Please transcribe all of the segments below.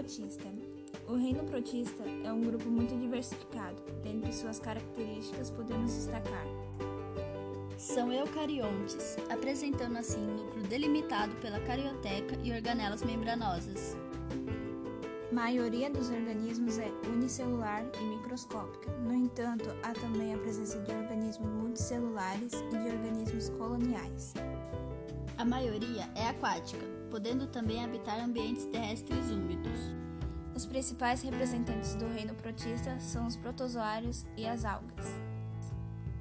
protista. O reino protista é um grupo muito diversificado. Dentre suas características, podemos destacar são eucariontes, apresentando assim núcleo delimitado pela carioteca e organelas membranosas. A maioria dos organismos é unicelular e microscópica. No entanto, há também a presença de organismos multicelulares e de organismos coloniais. A maioria é aquática, podendo também habitar ambientes terrestres úmidos. Os principais representantes do reino protista são os protozoários e as algas.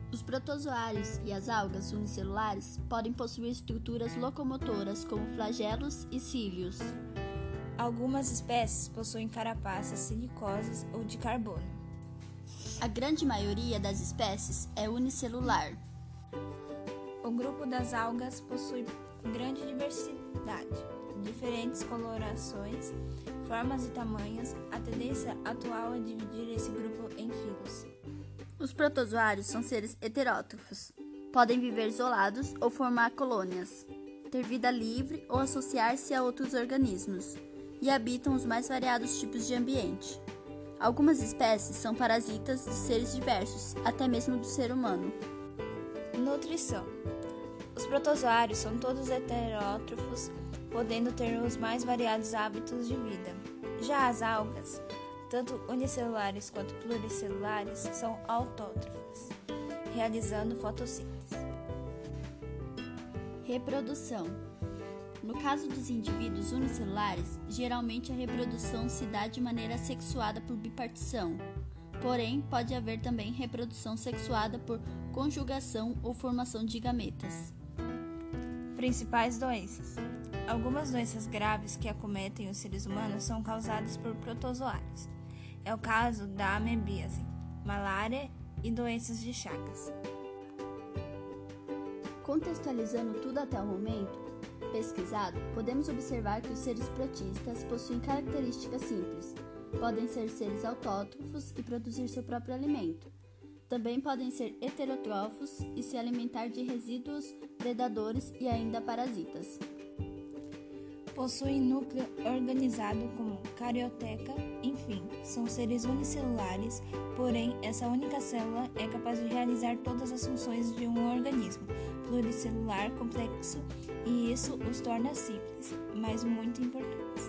Os protozoários e as algas unicelulares podem possuir estruturas locomotoras como flagelos e cílios. Algumas espécies possuem carapaças silicosas ou de carbono. A grande maioria das espécies é unicelular. O grupo das algas possui grande diversidade, diferentes colorações, formas e tamanhos. A tendência atual é dividir esse grupo em filos. Os protozoários são seres heterótrofos. Podem viver isolados ou formar colônias, ter vida livre ou associar-se a outros organismos, e habitam os mais variados tipos de ambiente. Algumas espécies são parasitas de seres diversos, até mesmo do ser humano. Nutrição: Os protozoários são todos heterótrofos, podendo ter os mais variados hábitos de vida. Já as algas tanto unicelulares quanto pluricelulares, são autótrofas, realizando fotossíntese. Reprodução. No caso dos indivíduos unicelulares, geralmente a reprodução se dá de maneira sexuada por bipartição. Porém, pode haver também reprodução sexuada por conjugação ou formação de gametas. Principais doenças: Algumas doenças graves que acometem os seres humanos são causadas por protozoários. É o caso da amebíase, malária e doenças de Chagas. Contextualizando tudo até o momento pesquisado, podemos observar que os seres protistas possuem características simples. Podem ser seres autótrofos e produzir seu próprio alimento. Também podem ser heterótrofos e se alimentar de resíduos, predadores e ainda parasitas possuem núcleo organizado como carioteca, enfim, são seres unicelulares, porém essa única célula é capaz de realizar todas as funções de um organismo pluricelular complexo e isso os torna simples, mas muito importante.